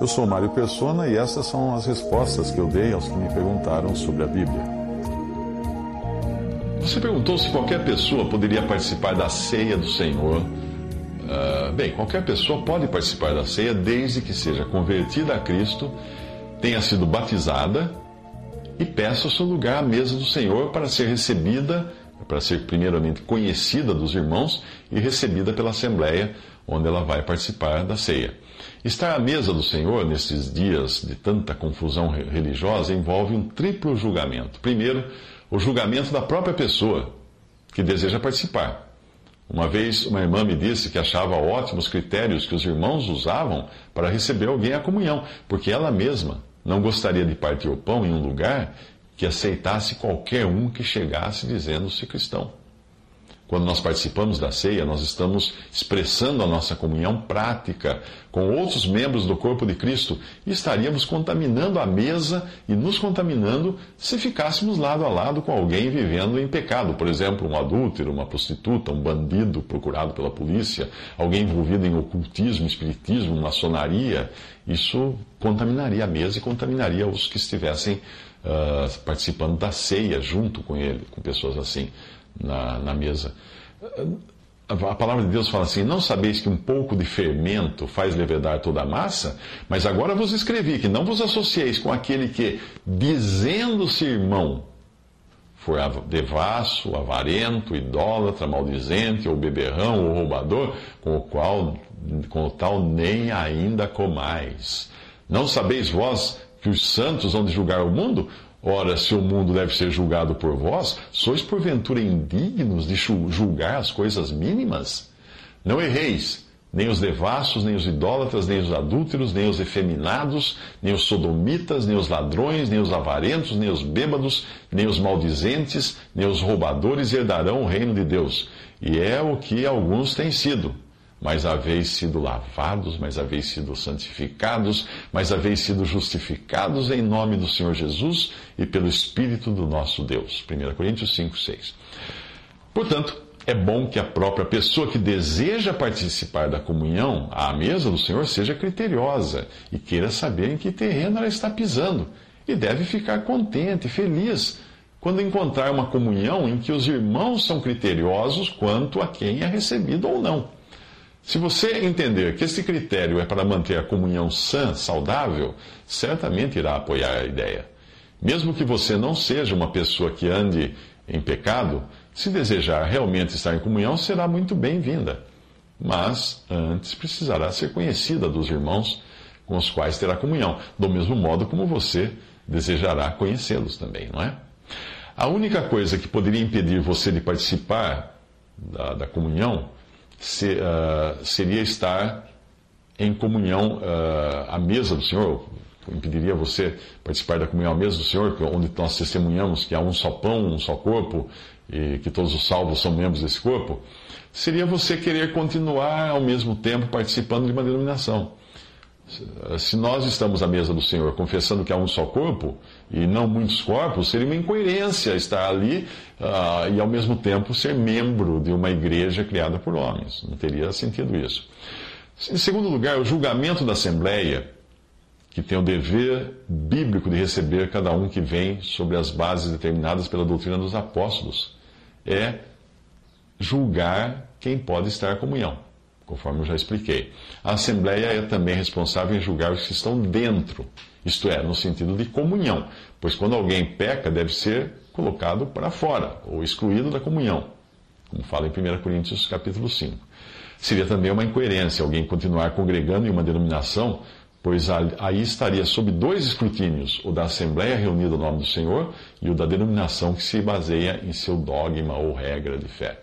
Eu sou Mário Persona e essas são as respostas que eu dei aos que me perguntaram sobre a Bíblia. Você perguntou se qualquer pessoa poderia participar da ceia do Senhor. Uh, bem, qualquer pessoa pode participar da ceia desde que seja convertida a Cristo, tenha sido batizada e peça o seu lugar à mesa do Senhor para ser recebida, para ser primeiramente conhecida dos irmãos e recebida pela Assembleia, onde ela vai participar da ceia. Estar à mesa do Senhor nesses dias de tanta confusão religiosa envolve um triplo julgamento. Primeiro, o julgamento da própria pessoa que deseja participar. Uma vez uma irmã me disse que achava ótimos critérios que os irmãos usavam para receber alguém à comunhão, porque ela mesma não gostaria de partir o pão em um lugar que aceitasse qualquer um que chegasse dizendo-se cristão. Quando nós participamos da ceia, nós estamos expressando a nossa comunhão prática com outros membros do corpo de Cristo e estaríamos contaminando a mesa e nos contaminando se ficássemos lado a lado com alguém vivendo em pecado. Por exemplo, um adúltero, uma prostituta, um bandido procurado pela polícia, alguém envolvido em ocultismo, espiritismo, maçonaria. Isso contaminaria a mesa e contaminaria os que estivessem uh, participando da ceia junto com ele, com pessoas assim na, na mesa. A palavra de Deus fala assim: Não sabeis que um pouco de fermento faz levedar toda a massa? Mas agora vos escrevi que não vos associeis com aquele que, dizendo-se irmão, for devasso, avarento, idólatra, maldizente, ou beberrão, ou roubador, com o qual, com o tal nem ainda comais. Não sabeis vós que os santos vão julgar o mundo? Ora, se o mundo deve ser julgado por vós, sois porventura indignos de julgar as coisas mínimas? Não erreis, nem os devassos, nem os idólatras, nem os adúlteros, nem os efeminados, nem os sodomitas, nem os ladrões, nem os avarentos, nem os bêbados, nem os maldizentes, nem os roubadores herdarão o reino de Deus. E é o que alguns têm sido mas haveis sido lavados, mas haveis sido santificados, mas haveis sido justificados em nome do Senhor Jesus e pelo Espírito do nosso Deus. 1 Coríntios 5, 6. Portanto, é bom que a própria pessoa que deseja participar da comunhão à mesa do Senhor seja criteriosa e queira saber em que terreno ela está pisando. E deve ficar contente, feliz, quando encontrar uma comunhão em que os irmãos são criteriosos quanto a quem é recebido ou não. Se você entender que esse critério é para manter a comunhão sã, saudável, certamente irá apoiar a ideia. Mesmo que você não seja uma pessoa que ande em pecado, se desejar realmente estar em comunhão, será muito bem-vinda. Mas antes precisará ser conhecida dos irmãos com os quais terá comunhão, do mesmo modo como você desejará conhecê-los também, não é? A única coisa que poderia impedir você de participar da, da comunhão se, uh, seria estar em comunhão uh, à mesa do Senhor, impediria você participar da comunhão à mesa do Senhor, onde nós testemunhamos que há um só pão, um só corpo, e que todos os salvos são membros desse corpo, seria você querer continuar ao mesmo tempo participando de uma denominação. Se nós estamos à mesa do Senhor confessando que há um só corpo e não muitos corpos, seria uma incoerência estar ali uh, e ao mesmo tempo ser membro de uma igreja criada por homens. Não teria sentido isso. Em segundo lugar, o julgamento da Assembleia, que tem o dever bíblico de receber cada um que vem sobre as bases determinadas pela doutrina dos apóstolos, é julgar quem pode estar em comunhão conforme eu já expliquei. A Assembleia é também responsável em julgar os que estão dentro, isto é, no sentido de comunhão, pois quando alguém peca, deve ser colocado para fora, ou excluído da comunhão, como fala em 1 Coríntios capítulo 5. Seria também uma incoerência alguém continuar congregando em uma denominação, pois aí estaria sob dois escrutínios, o da Assembleia reunida no nome do Senhor e o da denominação que se baseia em seu dogma ou regra de fé.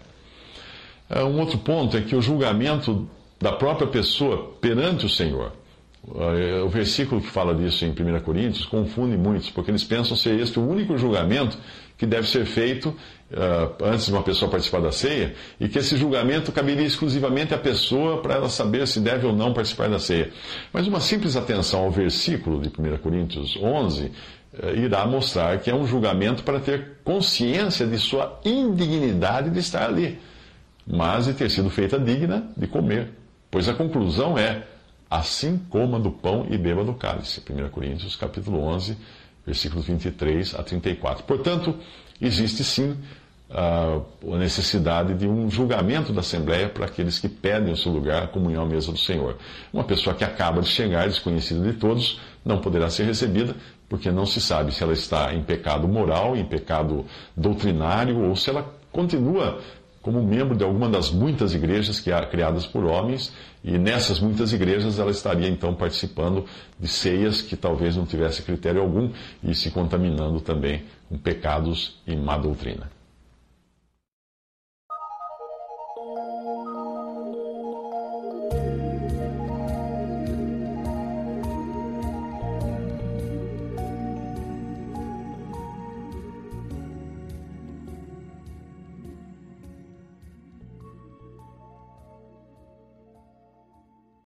Uh, um outro ponto é que o julgamento da própria pessoa perante o Senhor. Uh, o versículo que fala disso em 1 Coríntios confunde muitos, porque eles pensam ser este o único julgamento que deve ser feito uh, antes de uma pessoa participar da ceia, e que esse julgamento caberia exclusivamente à pessoa para ela saber se deve ou não participar da ceia. Mas uma simples atenção ao versículo de 1 Coríntios 11 uh, irá mostrar que é um julgamento para ter consciência de sua indignidade de estar ali, mas de ter sido feita digna de comer. Pois a conclusão é: assim coma do pão e beba do cálice. 1 Coríntios capítulo 11, versículos 23 a 34. Portanto, existe sim a necessidade de um julgamento da Assembleia para aqueles que pedem o seu lugar à comunhão à mesa do Senhor. Uma pessoa que acaba de chegar, desconhecida de todos, não poderá ser recebida, porque não se sabe se ela está em pecado moral, em pecado doutrinário, ou se ela continua como membro de alguma das muitas igrejas criadas por homens, e nessas muitas igrejas ela estaria então participando de ceias que talvez não tivesse critério algum e se contaminando também com pecados e má doutrina.